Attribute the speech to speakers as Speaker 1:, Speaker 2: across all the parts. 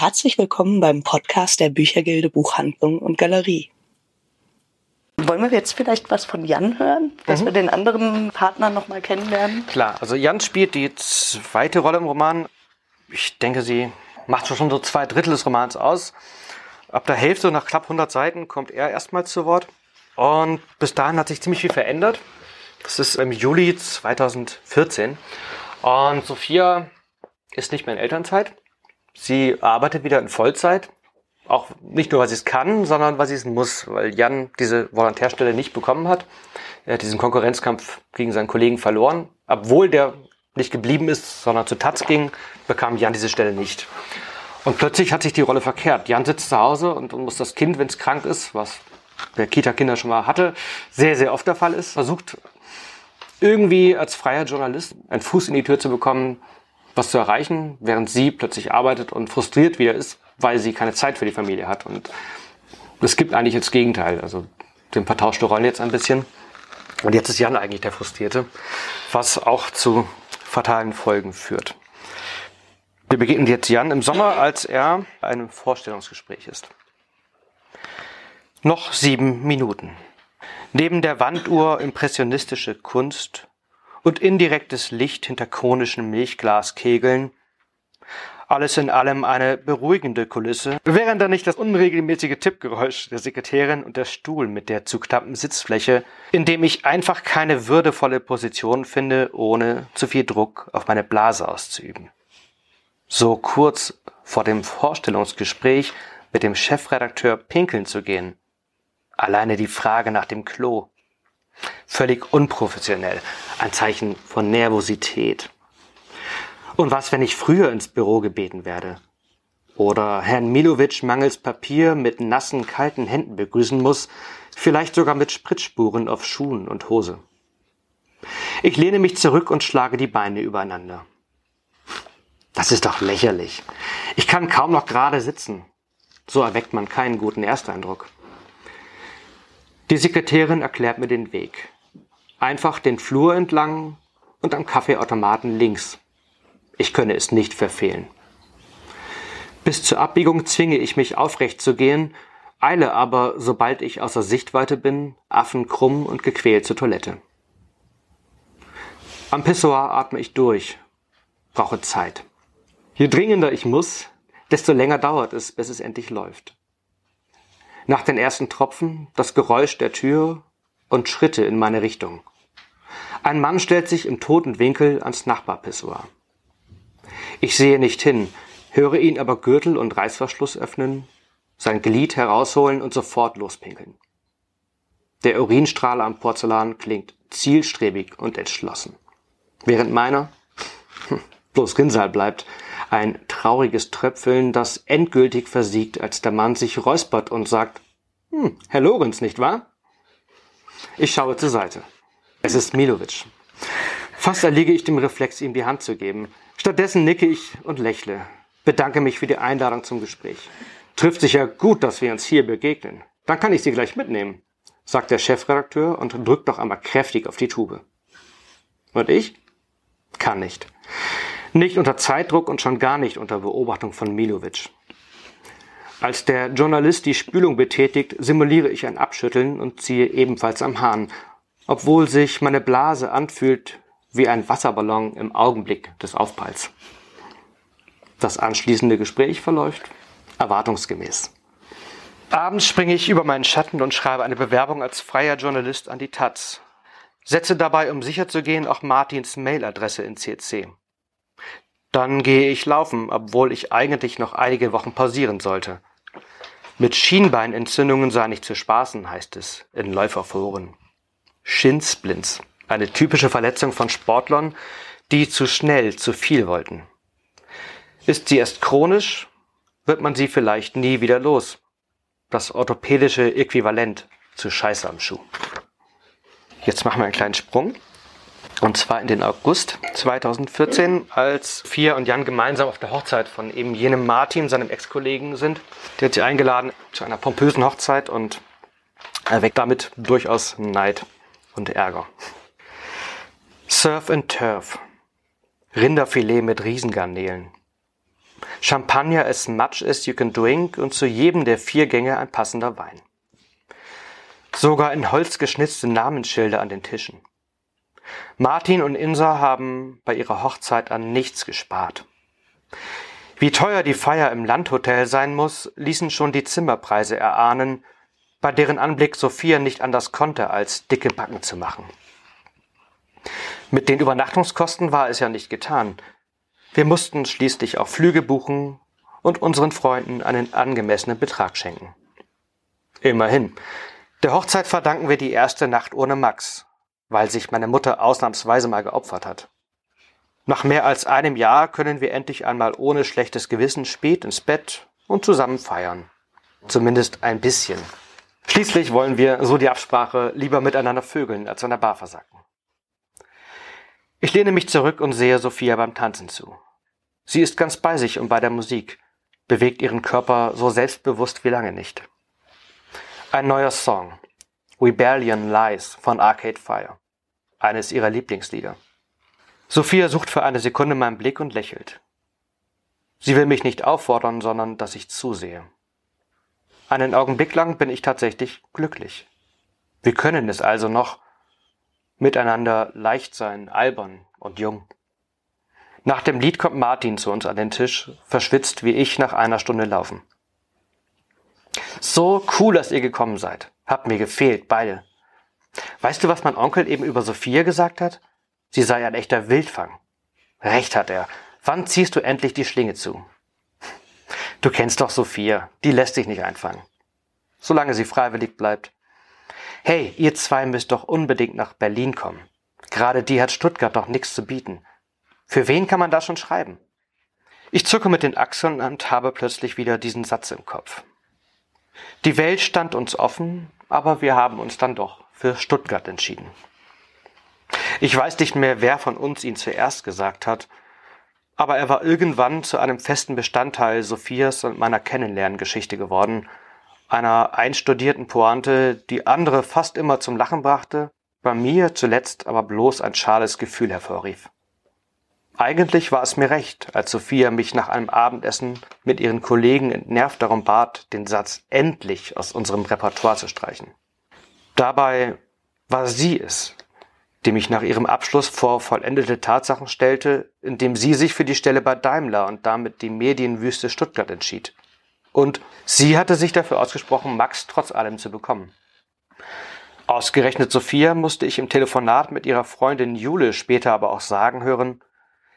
Speaker 1: herzlich willkommen beim Podcast der Büchergilde Buchhandlung und Galerie. Wollen wir jetzt vielleicht was von Jan hören, dass mhm. wir den anderen Partner nochmal kennenlernen?
Speaker 2: Klar, also Jan spielt die zweite Rolle im Roman. Ich denke, sie macht schon so zwei Drittel des Romans aus. Ab der Hälfte, nach knapp 100 Seiten, kommt er erstmals zu Wort. Und bis dahin hat sich ziemlich viel verändert. Das ist im Juli 2014. Und Sophia ist nicht mehr in Elternzeit. Sie arbeitet wieder in Vollzeit. Auch nicht nur, weil sie es kann, sondern weil sie es muss, weil Jan diese Volontärstelle nicht bekommen hat. Er hat diesen Konkurrenzkampf gegen seinen Kollegen verloren. Obwohl der nicht geblieben ist, sondern zu Taz ging, bekam Jan diese Stelle nicht. Und plötzlich hat sich die Rolle verkehrt. Jan sitzt zu Hause und muss das Kind, wenn es krank ist, was der Kita-Kinder schon mal hatte, sehr, sehr oft der Fall ist, versucht irgendwie als freier Journalist einen Fuß in die Tür zu bekommen, was zu erreichen, während sie plötzlich arbeitet und frustriert wieder ist, weil sie keine Zeit für die Familie hat. Und es gibt eigentlich das Gegenteil. Also dem vertauschte Rollen jetzt ein bisschen. Und jetzt ist Jan eigentlich der Frustrierte, was auch zu fatalen Folgen führt. Wir begegnen jetzt Jan im Sommer, als er einem Vorstellungsgespräch ist. Noch sieben Minuten. Neben der Wanduhr impressionistische Kunst und indirektes Licht hinter konischen Milchglaskegeln. Alles in allem eine beruhigende Kulisse, während da nicht das unregelmäßige Tippgeräusch der Sekretärin und der Stuhl mit der zu knappen Sitzfläche, in dem ich einfach keine würdevolle Position finde, ohne zu viel Druck auf meine Blase auszuüben. So kurz vor dem Vorstellungsgespräch mit dem Chefredakteur pinkeln zu gehen. Alleine die Frage nach dem Klo. Völlig unprofessionell. Ein Zeichen von Nervosität. Und was, wenn ich früher ins Büro gebeten werde? Oder Herrn Milovic mangels Papier mit nassen, kalten Händen begrüßen muss, vielleicht sogar mit Spritzspuren auf Schuhen und Hose. Ich lehne mich zurück und schlage die Beine übereinander. Das ist doch lächerlich. Ich kann kaum noch gerade sitzen. So erweckt man keinen guten Ersteindruck. Die Sekretärin erklärt mir den Weg. Einfach den Flur entlang und am Kaffeeautomaten links. Ich könne es nicht verfehlen. Bis zur Abbiegung zwinge ich mich aufrecht zu gehen, eile aber, sobald ich außer Sichtweite bin, affenkrumm und gequält zur Toilette. Am Pissoir atme ich durch, brauche Zeit. Je dringender ich muss, desto länger dauert es, bis es endlich läuft. Nach den ersten Tropfen das Geräusch der Tür und Schritte in meine Richtung. Ein Mann stellt sich im toten Winkel ans Nachbarpissoir. Ich sehe nicht hin, höre ihn aber Gürtel und Reißverschluss öffnen, sein Glied herausholen und sofort lospinkeln. Der Urinstrahl am Porzellan klingt zielstrebig und entschlossen. Während meiner hm, bloß Rinnsal bleibt, ein trauriges Tröpfeln, das endgültig versiegt, als der Mann sich räuspert und sagt, hm, Herr Lorenz, nicht wahr? Ich schaue zur Seite. Es ist Milovic. Fast erliege ich dem Reflex, ihm die Hand zu geben. Stattdessen nicke ich und lächle, bedanke mich für die Einladung zum Gespräch. Trifft sich ja gut, dass wir uns hier begegnen. Dann kann ich Sie gleich mitnehmen, sagt der Chefredakteur und drückt noch einmal kräftig auf die Tube. Und ich? Kann nicht. Nicht unter Zeitdruck und schon gar nicht unter Beobachtung von Milovic. Als der Journalist die Spülung betätigt, simuliere ich ein Abschütteln und ziehe ebenfalls am Hahn, obwohl sich meine Blase anfühlt wie ein Wasserballon im Augenblick des Aufpralls. Das anschließende Gespräch verläuft erwartungsgemäß. Abends springe ich über meinen Schatten und schreibe eine Bewerbung als freier Journalist an die Taz. Setze dabei, um sicherzugehen, auch Martins Mailadresse in CC. Dann gehe ich laufen, obwohl ich eigentlich noch einige Wochen pausieren sollte. Mit Schienbeinentzündungen sei nicht zu spaßen, heißt es in Läuferforen. Shinsplints, eine typische Verletzung von Sportlern, die zu schnell, zu viel wollten. Ist sie erst chronisch, wird man sie vielleicht nie wieder los. Das orthopädische Äquivalent zu Scheiße am Schuh. Jetzt machen wir einen kleinen Sprung. Und zwar in den August 2014, als Fia und Jan gemeinsam auf der Hochzeit von eben jenem Martin, seinem Ex-Kollegen, sind. Der hat sie eingeladen zu einer pompösen Hochzeit und erweckt damit durchaus Neid und Ärger. Surf and Turf. Rinderfilet mit Riesengarnelen. Champagner as much as you can drink und zu jedem der vier Gänge ein passender Wein. Sogar in Holz geschnitzte Namensschilder an den Tischen. Martin und Insa haben bei ihrer Hochzeit an nichts gespart. Wie teuer die Feier im Landhotel sein muss, ließen schon die Zimmerpreise erahnen, bei deren Anblick Sophia nicht anders konnte, als dicke Backen zu machen. Mit den Übernachtungskosten war es ja nicht getan. Wir mussten schließlich auch Flüge buchen und unseren Freunden einen angemessenen Betrag schenken. Immerhin. Der Hochzeit verdanken wir die erste Nacht ohne Max, weil sich meine Mutter ausnahmsweise mal geopfert hat. Nach mehr als einem Jahr können wir endlich einmal ohne schlechtes Gewissen spät ins Bett und zusammen feiern. Zumindest ein bisschen. Schließlich wollen wir, so die Absprache, lieber miteinander vögeln, als an der Bar versacken. Ich lehne mich zurück und sehe Sophia beim Tanzen zu. Sie ist ganz bei sich und bei der Musik, bewegt ihren Körper so selbstbewusst wie lange nicht. Ein neuer Song, Rebellion Lies von Arcade Fire, eines ihrer Lieblingslieder. Sophia sucht für eine Sekunde meinen Blick und lächelt. Sie will mich nicht auffordern, sondern dass ich zusehe. Einen Augenblick lang bin ich tatsächlich glücklich. Wir können es also noch miteinander leicht sein, albern und jung. Nach dem Lied kommt Martin zu uns an den Tisch, verschwitzt wie ich nach einer Stunde Laufen. So cool, dass ihr gekommen seid. Habt mir gefehlt, beide. Weißt du, was mein Onkel eben über Sophia gesagt hat? Sie sei ein echter Wildfang. Recht hat er. Wann ziehst du endlich die Schlinge zu? Du kennst doch Sophia. Die lässt sich nicht einfangen. Solange sie freiwillig bleibt. Hey, ihr zwei müsst doch unbedingt nach Berlin kommen. Gerade die hat Stuttgart doch nichts zu bieten. Für wen kann man da schon schreiben? Ich zucke mit den Achseln und habe plötzlich wieder diesen Satz im Kopf. Die Welt stand uns offen, aber wir haben uns dann doch für Stuttgart entschieden. Ich weiß nicht mehr, wer von uns ihn zuerst gesagt hat, aber er war irgendwann zu einem festen Bestandteil Sophias und meiner Kennenlerngeschichte geworden, einer einstudierten Pointe, die andere fast immer zum Lachen brachte, bei mir zuletzt aber bloß ein schales Gefühl hervorrief. Eigentlich war es mir recht, als Sophia mich nach einem Abendessen mit ihren Kollegen entnervt darum bat, den Satz endlich aus unserem Repertoire zu streichen. Dabei war sie es, die mich nach ihrem Abschluss vor vollendete Tatsachen stellte, indem sie sich für die Stelle bei Daimler und damit die Medienwüste Stuttgart entschied. Und sie hatte sich dafür ausgesprochen, Max trotz allem zu bekommen. Ausgerechnet Sophia musste ich im Telefonat mit ihrer Freundin Jule später aber auch sagen hören,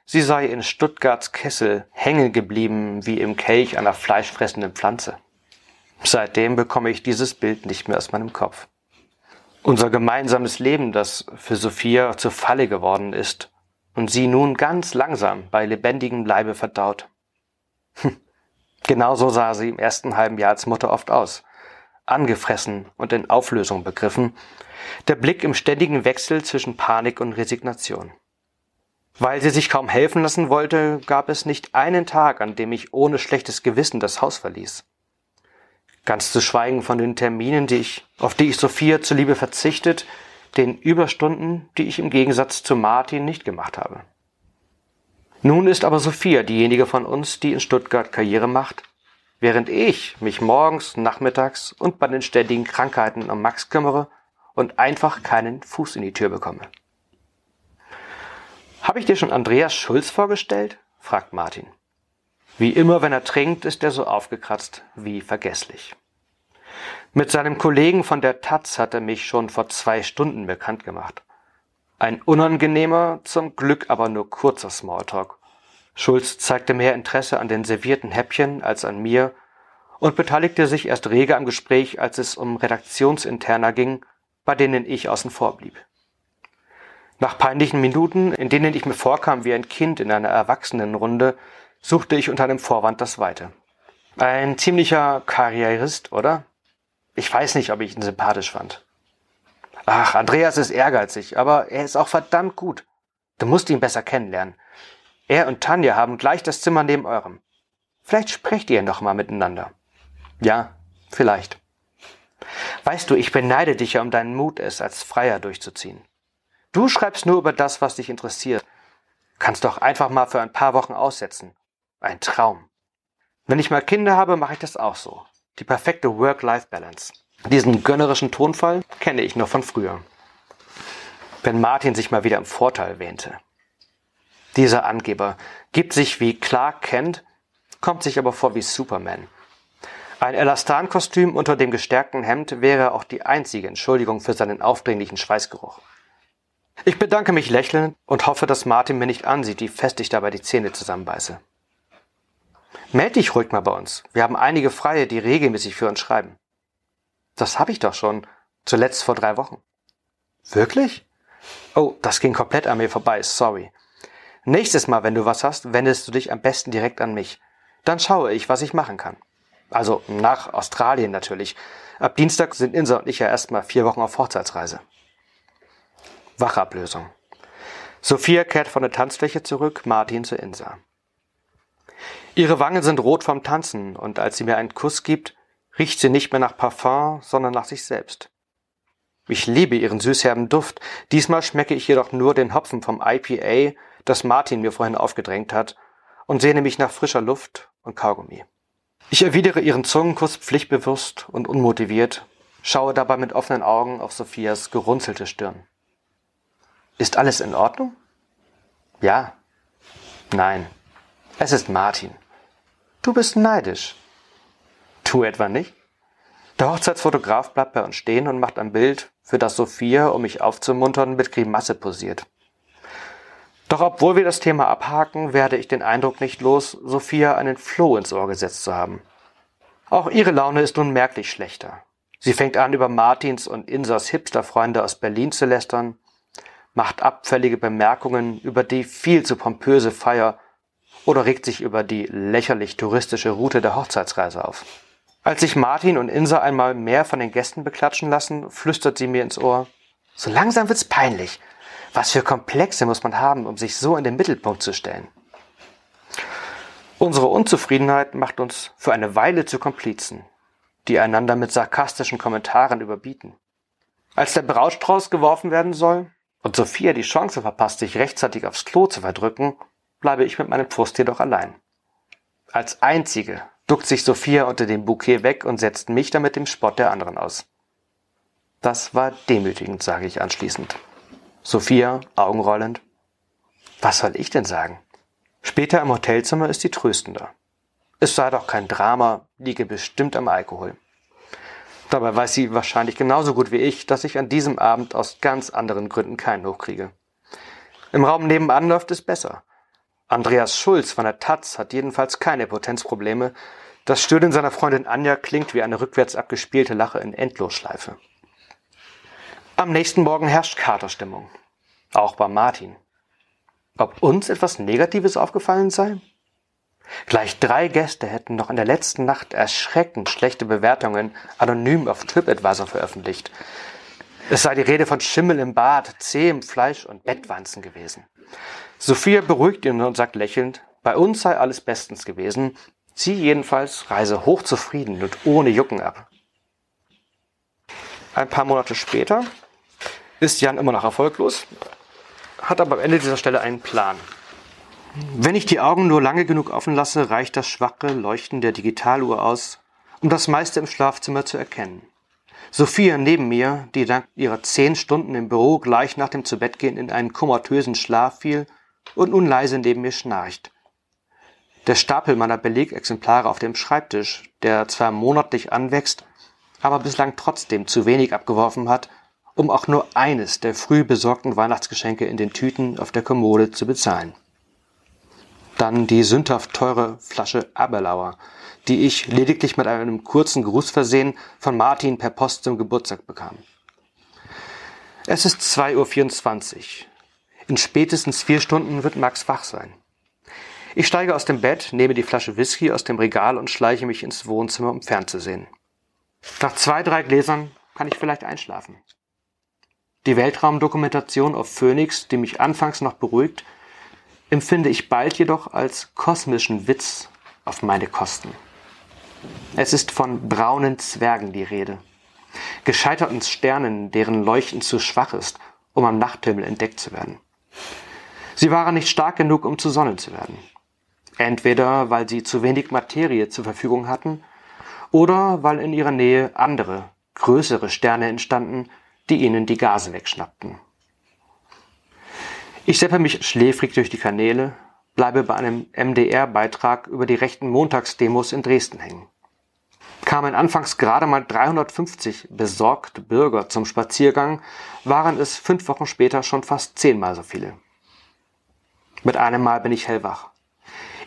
Speaker 2: sie sei in Stuttgarts Kessel hängen geblieben wie im Kelch einer fleischfressenden Pflanze. Seitdem bekomme ich dieses Bild nicht mehr aus meinem Kopf. Unser gemeinsames Leben, das für Sophia zur Falle geworden ist und sie nun ganz langsam bei lebendigem Leibe verdaut. Hm. Genauso sah sie im ersten halben Jahr als Mutter oft aus. Angefressen und in Auflösung begriffen, der Blick im ständigen Wechsel zwischen Panik und Resignation. Weil sie sich kaum helfen lassen wollte, gab es nicht einen Tag, an dem ich ohne schlechtes Gewissen das Haus verließ. Ganz zu schweigen von den Terminen, die ich, auf die ich Sophia zuliebe verzichtet, den Überstunden, die ich im Gegensatz zu Martin nicht gemacht habe. Nun ist aber Sophia diejenige von uns, die in Stuttgart Karriere macht, während ich mich morgens, nachmittags und bei den ständigen Krankheiten um Max kümmere und einfach keinen Fuß in die Tür bekomme. Habe ich dir schon Andreas Schulz vorgestellt? fragt Martin. Wie immer, wenn er trinkt, ist er so aufgekratzt wie vergesslich. Mit seinem Kollegen von der Taz hat er mich schon vor zwei Stunden bekannt gemacht. Ein unangenehmer, zum Glück aber nur kurzer Smalltalk. Schulz zeigte mehr Interesse an den servierten Häppchen als an mir und beteiligte sich erst rege am Gespräch, als es um Redaktionsinterner ging, bei denen ich außen vor blieb. Nach peinlichen Minuten, in denen ich mir vorkam wie ein Kind in einer Erwachsenenrunde, suchte ich unter einem Vorwand das Weite. Ein ziemlicher Karrierist, oder? Ich weiß nicht, ob ich ihn sympathisch fand. Ach, Andreas ist ehrgeizig, aber er ist auch verdammt gut. Du musst ihn besser kennenlernen. Er und Tanja haben gleich das Zimmer neben eurem. Vielleicht sprecht ihr noch mal miteinander. Ja, vielleicht. Weißt du, ich beneide dich ja um deinen Mut, es als Freier durchzuziehen. Du schreibst nur über das, was dich interessiert. Kannst doch einfach mal für ein paar Wochen aussetzen. Ein Traum. Wenn ich mal Kinder habe, mache ich das auch so. Die perfekte Work-Life-Balance. Diesen gönnerischen Tonfall kenne ich noch von früher. Wenn Martin sich mal wieder im Vorteil wähnte. Dieser Angeber gibt sich wie Clark Kent, kommt sich aber vor wie Superman. Ein Elastankostüm unter dem gestärkten Hemd wäre auch die einzige Entschuldigung für seinen aufdringlichen Schweißgeruch. Ich bedanke mich lächelnd und hoffe, dass Martin mir nicht ansieht, wie fest ich dabei die Zähne zusammenbeiße. Meld dich ruhig mal bei uns. Wir haben einige Freie, die regelmäßig für uns schreiben. Das habe ich doch schon. Zuletzt vor drei Wochen. Wirklich? Oh, das ging komplett an mir vorbei. Sorry. Nächstes Mal, wenn du was hast, wendest du dich am besten direkt an mich. Dann schaue ich, was ich machen kann. Also nach Australien natürlich. Ab Dienstag sind Insa und ich ja erstmal vier Wochen auf Hochzeitsreise. Wachablösung. Sophia kehrt von der Tanzfläche zurück, Martin zu Insa. Ihre Wangen sind rot vom Tanzen und als sie mir einen Kuss gibt, riecht sie nicht mehr nach Parfum, sondern nach sich selbst. Ich liebe ihren süßherben Duft. Diesmal schmecke ich jedoch nur den Hopfen vom IPA, das Martin mir vorhin aufgedrängt hat, und sehne mich nach frischer Luft und Kaugummi. Ich erwidere ihren Zungenkuss pflichtbewusst und unmotiviert, schaue dabei mit offenen Augen auf Sophias gerunzelte Stirn. Ist alles in Ordnung? Ja. Nein. Es ist Martin. Du bist neidisch. Tu etwa nicht? Der Hochzeitsfotograf bleibt bei uns stehen und macht ein Bild, für das Sophia, um mich aufzumuntern, mit Grimasse posiert. Doch obwohl wir das Thema abhaken, werde ich den Eindruck nicht los, Sophia einen Floh ins Ohr gesetzt zu haben. Auch ihre Laune ist nun merklich schlechter. Sie fängt an, über Martins und Insas Hipsterfreunde aus Berlin zu lästern, macht abfällige Bemerkungen über die viel zu pompöse Feier oder regt sich über die lächerlich touristische Route der Hochzeitsreise auf. Als sich Martin und Insa einmal mehr von den Gästen beklatschen lassen, flüstert sie mir ins Ohr, so langsam wird's peinlich. Was für Komplexe muss man haben, um sich so in den Mittelpunkt zu stellen? Unsere Unzufriedenheit macht uns für eine Weile zu Komplizen, die einander mit sarkastischen Kommentaren überbieten. Als der Brautstrauß geworfen werden soll und Sophia die Chance verpasst, sich rechtzeitig aufs Klo zu verdrücken, bleibe ich mit meinem Frust jedoch allein. Als einzige duckt sich Sophia unter dem Bouquet weg und setzt mich damit dem Spott der anderen aus. Das war demütigend, sage ich anschließend. Sophia, augenrollend. Was soll ich denn sagen? Später im Hotelzimmer ist sie tröstender. Es sei doch kein Drama, liege bestimmt am Alkohol. Dabei weiß sie wahrscheinlich genauso gut wie ich, dass ich an diesem Abend aus ganz anderen Gründen keinen hochkriege. Im Raum nebenan läuft es besser. Andreas Schulz von der Taz hat jedenfalls keine Potenzprobleme. Das Stöhnen seiner Freundin Anja klingt wie eine rückwärts abgespielte Lache in Endlosschleife. Am nächsten Morgen herrscht Katerstimmung. Auch bei Martin. Ob uns etwas Negatives aufgefallen sei? Gleich drei Gäste hätten noch in der letzten Nacht erschreckend schlechte Bewertungen anonym auf TripAdvisor veröffentlicht. Es sei die Rede von Schimmel im Bad, zähem Fleisch und Bettwanzen gewesen. Sophia beruhigt ihn und sagt lächelnd, bei uns sei alles bestens gewesen. Sie jedenfalls reise hochzufrieden und ohne Jucken ab. Ein paar Monate später ist Jan immer noch erfolglos, hat aber am Ende dieser Stelle einen Plan. Wenn ich die Augen nur lange genug offen lasse, reicht das schwache Leuchten der Digitaluhr aus, um das meiste im Schlafzimmer zu erkennen. Sophia neben mir, die dank ihrer zehn Stunden im Büro gleich nach dem Zubettgehen in einen komatösen Schlaf fiel und nun leise neben mir schnarcht. Der Stapel meiner Belegexemplare auf dem Schreibtisch, der zwar monatlich anwächst, aber bislang trotzdem zu wenig abgeworfen hat, um auch nur eines der früh besorgten Weihnachtsgeschenke in den Tüten auf der Kommode zu bezahlen. Dann die sündhaft teure Flasche Aberlauer, die ich lediglich mit einem kurzen Gruß versehen von Martin per Post zum Geburtstag bekam. Es ist 2.24 Uhr. In spätestens vier Stunden wird Max wach sein. Ich steige aus dem Bett, nehme die Flasche Whisky aus dem Regal und schleiche mich ins Wohnzimmer, um fernzusehen. Nach zwei, drei Gläsern kann ich vielleicht einschlafen. Die Weltraumdokumentation auf Phoenix, die mich anfangs noch beruhigt, empfinde ich bald jedoch als kosmischen Witz auf meine Kosten. Es ist von braunen Zwergen die Rede, gescheiterten Sternen, deren Leuchten zu schwach ist, um am Nachthimmel entdeckt zu werden. Sie waren nicht stark genug, um zu Sonnen zu werden. Entweder weil sie zu wenig Materie zur Verfügung hatten oder weil in ihrer Nähe andere, größere Sterne entstanden, die ihnen die Gase wegschnappten. Ich seppe mich schläfrig durch die Kanäle, bleibe bei einem MDR-Beitrag über die rechten Montagsdemos in Dresden hängen. Kamen anfangs gerade mal 350 besorgte Bürger zum Spaziergang, waren es fünf Wochen später schon fast zehnmal so viele. Mit einem Mal bin ich hellwach.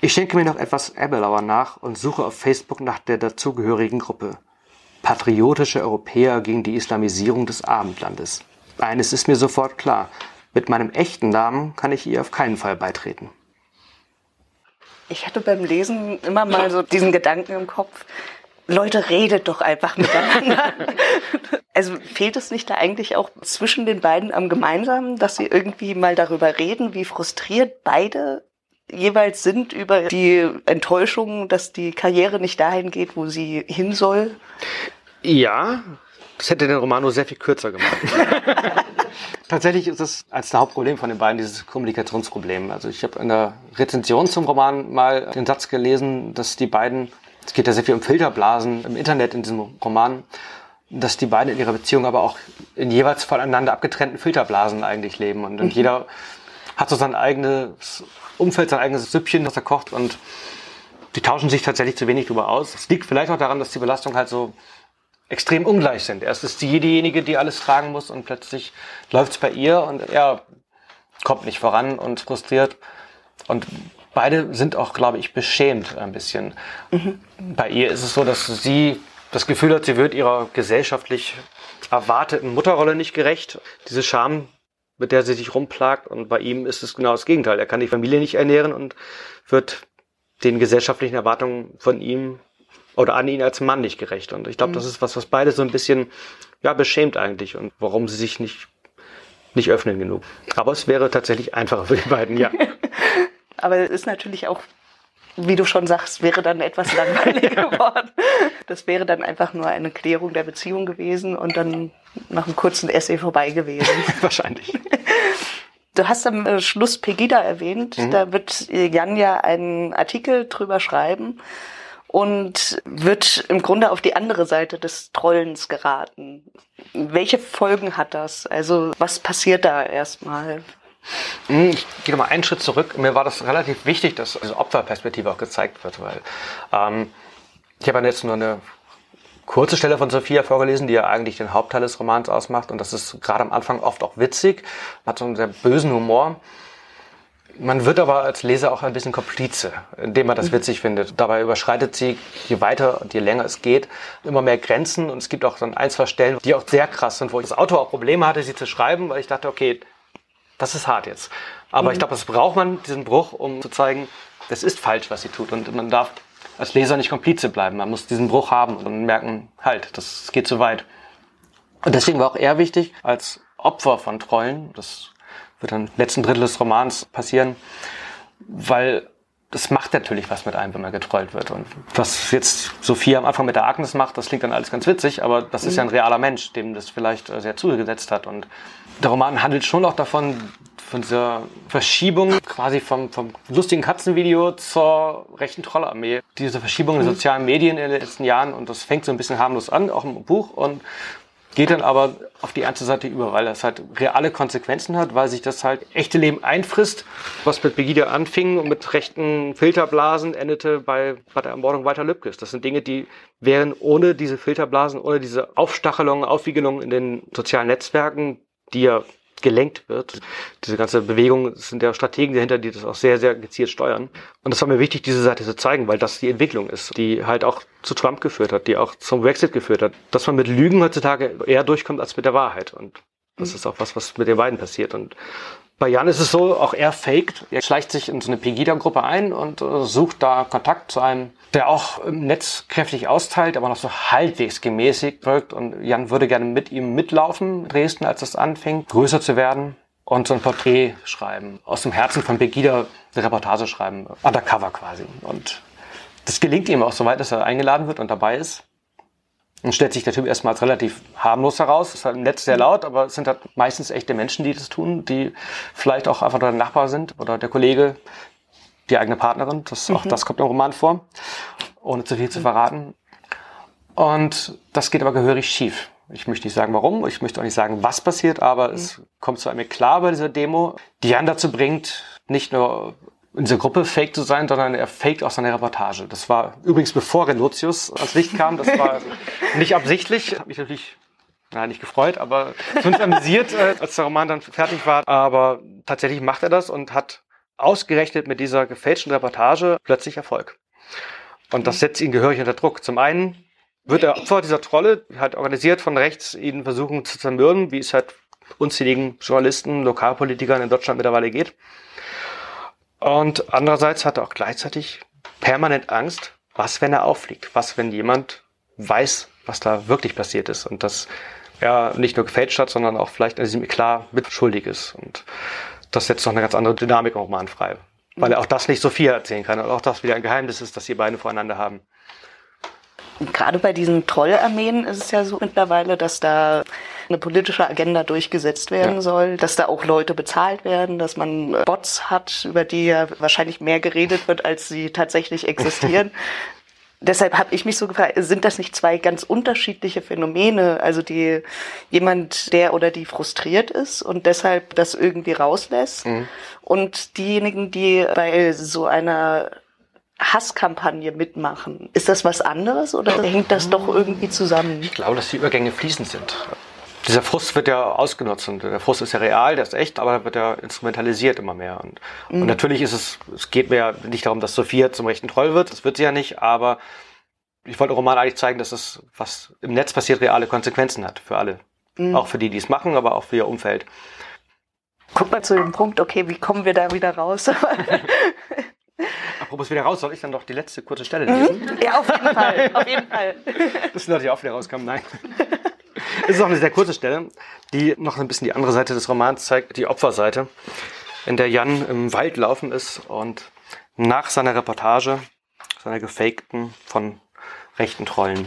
Speaker 2: Ich schenke mir noch etwas Ebbelauer nach und suche auf Facebook nach der dazugehörigen Gruppe. Patriotische Europäer gegen die Islamisierung des Abendlandes. Eines ist mir sofort klar. Mit meinem echten Namen kann ich ihr auf keinen Fall beitreten.
Speaker 1: Ich hatte beim Lesen immer mal so diesen Gedanken im Kopf, Leute, redet doch einfach miteinander. also fehlt es nicht da eigentlich auch zwischen den beiden am Gemeinsamen, dass sie irgendwie mal darüber reden, wie frustriert beide jeweils sind über die Enttäuschung, dass die Karriere nicht dahin geht, wo sie hin soll?
Speaker 2: Ja, das hätte den Roman nur sehr viel kürzer gemacht. Tatsächlich ist es als der Hauptproblem von den beiden dieses Kommunikationsproblem. Also ich habe in der Rezension zum Roman mal den Satz gelesen, dass die beiden, es geht ja sehr viel um Filterblasen im Internet in diesem Roman, dass die beiden in ihrer Beziehung aber auch in jeweils voneinander abgetrennten Filterblasen eigentlich leben. Und, und mhm. jeder hat so sein eigenes Umfeld, sein eigenes Süppchen, das er kocht und die tauschen sich tatsächlich zu wenig darüber aus. Es liegt vielleicht auch daran, dass die Belastung halt so extrem ungleich sind. Erst ist sie diejenige, die alles tragen muss und plötzlich läuft es bei ihr und er kommt nicht voran und frustriert. Und beide sind auch, glaube ich, beschämt ein bisschen. Mhm. Bei ihr ist es so, dass sie das Gefühl hat, sie wird ihrer gesellschaftlich erwarteten Mutterrolle nicht gerecht. Diese Scham mit der sie sich rumplagt. Und bei ihm ist es genau das Gegenteil. Er kann die Familie nicht ernähren und wird den gesellschaftlichen Erwartungen von ihm oder an ihn als Mann nicht gerecht. Und ich glaube, mhm. das ist was, was beide so ein bisschen ja, beschämt eigentlich und warum sie sich nicht, nicht öffnen genug. Aber es wäre tatsächlich einfacher für die beiden, ja.
Speaker 1: Aber es ist natürlich auch wie du schon sagst, wäre dann etwas langweilig geworden. Das wäre dann einfach nur eine Klärung der Beziehung gewesen und dann nach einem kurzen Essay vorbei gewesen.
Speaker 2: Wahrscheinlich.
Speaker 1: Du hast am äh, Schluss Pegida erwähnt. Mhm. Da wird Jan ja einen Artikel drüber schreiben und wird im Grunde auf die andere Seite des Trollens geraten. Welche Folgen hat das? Also was passiert da erstmal?
Speaker 2: Hm, ich gehe nochmal einen Schritt zurück. Mir war das relativ wichtig, dass diese Opferperspektive auch gezeigt wird, weil ähm, ich habe jetzt nur eine kurze Stelle von Sophia vorgelesen, die ja eigentlich den Hauptteil des Romans ausmacht. Und das ist gerade am Anfang oft auch witzig, hat so einen sehr bösen Humor. Man wird aber als Leser auch ein bisschen Komplize, indem man das witzig findet. Dabei überschreitet sie, je weiter und je länger es geht, immer mehr Grenzen. Und es gibt auch dann ein, zwei Stellen, die auch sehr krass sind, wo ich das Autor auch Probleme hatte, sie zu schreiben, weil ich dachte, okay, das ist hart jetzt. Aber mhm. ich glaube, das braucht man, diesen Bruch, um zu zeigen, das ist falsch, was sie tut. Und man darf als Leser nicht Komplize bleiben. Man muss diesen Bruch haben und merken, halt, das geht zu weit. Und deswegen war auch er wichtig, als Opfer von Trollen, das wird dann im letzten Drittel des Romans passieren, weil das macht natürlich was mit einem, wenn man getrollt wird. Und was jetzt Sophia am Anfang mit der Agnes macht, das klingt dann alles ganz witzig, aber das ist ja ein realer Mensch, dem das vielleicht sehr zugesetzt hat. Und der Roman handelt schon auch davon, von dieser Verschiebung quasi vom, vom lustigen Katzenvideo zur rechten Trollarmee. Diese Verschiebung in den sozialen Medien in den letzten Jahren und das fängt so ein bisschen harmlos an, auch im Buch und geht dann aber auf die ernste Seite über, weil das halt reale Konsequenzen hat, weil sich das halt echte Leben einfrisst. Was mit Begida anfing und mit rechten Filterblasen endete bei, bei der Ermordung Walter Lübkes. Das sind Dinge, die wären ohne diese Filterblasen, ohne diese Aufstachelungen, Aufwiegelungen in den sozialen Netzwerken die ja gelenkt wird. Diese ganze Bewegung sind ja Strategen dahinter, die das auch sehr, sehr gezielt steuern. Und das war mir wichtig, diese Seite zu zeigen, weil das die Entwicklung ist, die halt auch zu Trump geführt hat, die auch zum Brexit geführt hat. Dass man mit Lügen heutzutage eher durchkommt als mit der Wahrheit. Und das mhm. ist auch was, was mit den beiden passiert. Und bei Jan ist es so, auch er faked. Er schleicht sich in so eine Pegida-Gruppe ein und äh, sucht da Kontakt zu einem, der auch im Netz kräftig austeilt, aber noch so halbwegs gemäßigt wirkt. Und Jan würde gerne mit ihm mitlaufen, Dresden, als es anfing, größer zu werden und so ein Porträt schreiben. Aus dem Herzen von Pegida eine Reportage schreiben, undercover quasi. Und das gelingt ihm auch so weit, dass er eingeladen wird und dabei ist. Und stellt sich der Typ erstmal als relativ harmlos heraus. Ist halt im Netz sehr laut, aber es sind halt meistens echte Menschen, die das tun, die vielleicht auch einfach nur der Nachbar sind oder der Kollege, die eigene Partnerin. Das, Auch mhm. das kommt im Roman vor, ohne zu viel zu verraten. Und das geht aber gehörig schief. Ich möchte nicht sagen, warum, ich möchte auch nicht sagen, was passiert, aber mhm. es kommt zu einem klar bei dieser Demo, die Jan dazu bringt, nicht nur in dieser Gruppe fake zu sein, sondern er faked auch seine Reportage. Das war übrigens bevor Relotius ans Licht kam, das war nicht absichtlich, hat mich natürlich na, nicht gefreut, aber zumindest amüsiert, äh, als der Roman dann fertig war. Aber tatsächlich macht er das und hat ausgerechnet mit dieser gefälschten Reportage plötzlich Erfolg. Und das setzt ihn gehörig unter Druck. Zum einen wird er Opfer dieser Trolle, halt organisiert von rechts, ihn versuchen zu zermürben, wie es halt unzähligen Journalisten, Lokalpolitikern in Deutschland mittlerweile geht. Und andererseits hat er auch gleichzeitig permanent Angst, was, wenn er auffliegt? Was, wenn jemand weiß, was da wirklich passiert ist und das er nicht nur gefälscht hat, sondern auch vielleicht diesem Eklat mitschuldig ist. Und das setzt noch eine ganz andere Dynamik im Roman frei. Weil er auch das nicht Sophia erzählen kann und auch das wieder ein Geheimnis ist, das die beiden voreinander haben.
Speaker 1: Gerade bei diesen Trollarmeen ist es ja so mittlerweile, dass da eine politische Agenda durchgesetzt werden ja. soll, dass da auch Leute bezahlt werden, dass man Bots hat, über die ja wahrscheinlich mehr geredet wird, als sie tatsächlich existieren. Deshalb habe ich mich so gefragt, sind das nicht zwei ganz unterschiedliche Phänomene? Also die jemand, der oder die frustriert ist und deshalb das irgendwie rauslässt mhm. und diejenigen, die bei so einer Hasskampagne mitmachen. Ist das was anderes oder hängt das doch irgendwie zusammen?
Speaker 2: Ich glaube, dass die Übergänge fließend sind dieser Frust wird ja ausgenutzt und der Frust ist ja real, der ist echt, aber wird ja instrumentalisiert immer mehr. Und, mhm. und natürlich ist es, es geht mir ja nicht darum, dass Sophia zum rechten Troll wird, das wird sie ja nicht, aber ich wollte im Roman eigentlich zeigen, dass es, was im Netz passiert, reale Konsequenzen hat für alle. Mhm. Auch für die, die es machen, aber auch für ihr Umfeld.
Speaker 1: Guck mal zu dem Punkt, okay, wie kommen wir da wieder raus?
Speaker 2: Apropos wieder raus, soll ich dann doch die letzte kurze Stelle lesen?
Speaker 1: Mhm. Ja, auf jeden Fall, auf jeden Fall.
Speaker 2: Die Leute auch wieder rauskommen, nein. Es ist auch eine sehr kurze Stelle, die noch ein bisschen die andere Seite des Romans zeigt, die Opferseite, in der Jan im Wald laufen ist und nach seiner Reportage, seiner gefakten von rechten Trollen,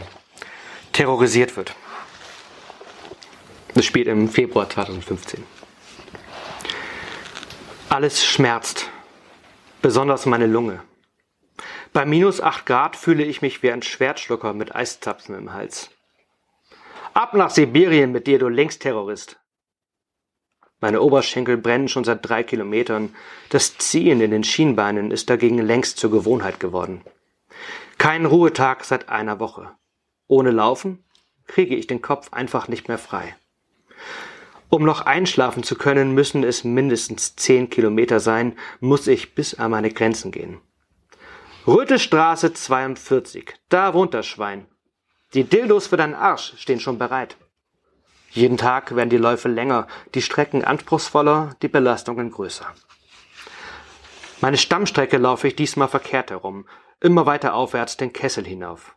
Speaker 2: terrorisiert wird. Das spielt im Februar 2015. Alles schmerzt, besonders meine Lunge. Bei minus 8 Grad fühle ich mich wie ein Schwertschlucker mit Eiszapfen im Hals. Ab nach Sibirien mit dir, du Linksterrorist. Meine Oberschenkel brennen schon seit drei Kilometern. Das Ziehen in den Schienbeinen ist dagegen längst zur Gewohnheit geworden. Kein Ruhetag seit einer Woche. Ohne Laufen kriege ich den Kopf einfach nicht mehr frei. Um noch einschlafen zu können, müssen es mindestens zehn Kilometer sein, muss ich bis an meine Grenzen gehen. Rötelstraße 42, da wohnt das Schwein. Die Dildos für deinen Arsch stehen schon bereit. Jeden Tag werden die Läufe länger, die Strecken anspruchsvoller, die Belastungen größer. Meine Stammstrecke laufe ich diesmal verkehrt herum, immer weiter aufwärts den Kessel hinauf.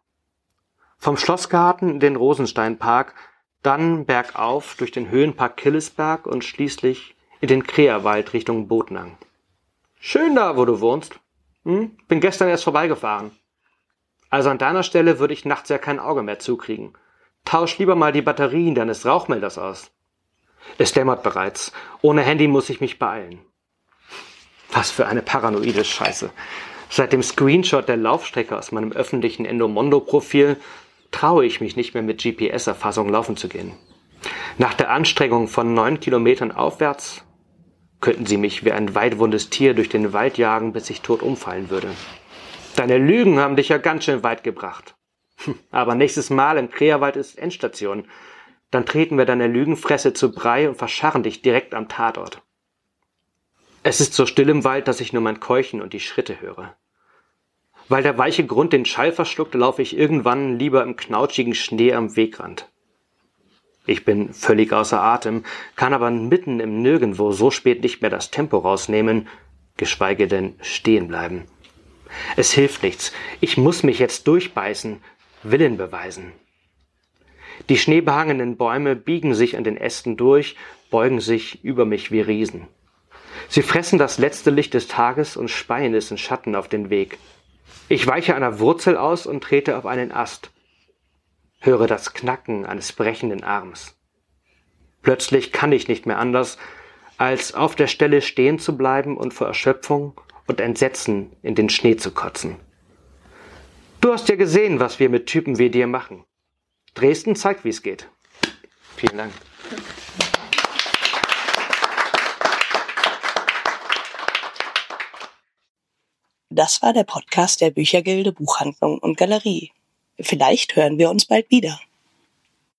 Speaker 2: Vom Schlossgarten in den Rosensteinpark, dann bergauf durch den Höhenpark Killesberg und schließlich in den Kreerwald Richtung Botnang. Schön da, wo du wohnst. Hm? Bin gestern erst vorbeigefahren. Also an deiner Stelle würde ich nachts ja kein Auge mehr zukriegen. Tausch lieber mal die Batterien deines Rauchmelders aus. Es dämmert bereits. Ohne Handy muss ich mich beeilen. Was für eine paranoide Scheiße. Seit dem Screenshot der Laufstrecke aus meinem öffentlichen Endomondo-Profil traue ich mich nicht mehr mit GPS-Erfassung laufen zu gehen. Nach der Anstrengung von neun Kilometern aufwärts könnten sie mich wie ein weitwundes Tier durch den Wald jagen, bis ich tot umfallen würde. Deine Lügen haben dich ja ganz schön weit gebracht. Hm, aber nächstes Mal im Kreerwald ist Endstation. Dann treten wir deine Lügenfresse zu Brei und verscharren dich direkt am Tatort. Es ist so still im Wald, dass ich nur mein Keuchen und die Schritte höre. Weil der weiche Grund den Schall verschluckt, laufe ich irgendwann lieber im knautschigen Schnee am Wegrand. Ich bin völlig außer Atem, kann aber mitten im Nirgendwo so spät nicht mehr das Tempo rausnehmen, geschweige denn stehen bleiben. Es hilft nichts. Ich muss mich jetzt durchbeißen, Willen beweisen. Die schneebehangenen Bäume biegen sich an den Ästen durch, beugen sich über mich wie Riesen. Sie fressen das letzte Licht des Tages und speien es in Schatten auf den Weg. Ich weiche einer Wurzel aus und trete auf einen Ast. Höre das Knacken eines brechenden Arms. Plötzlich kann ich nicht mehr anders, als auf der Stelle stehen zu bleiben und vor Erschöpfung und Entsetzen in den Schnee zu kotzen. Du hast ja gesehen, was wir mit Typen wie dir machen. Dresden zeigt, wie es geht. Vielen Dank.
Speaker 1: Das war der Podcast der Büchergilde Buchhandlung und Galerie. Vielleicht hören wir uns bald wieder.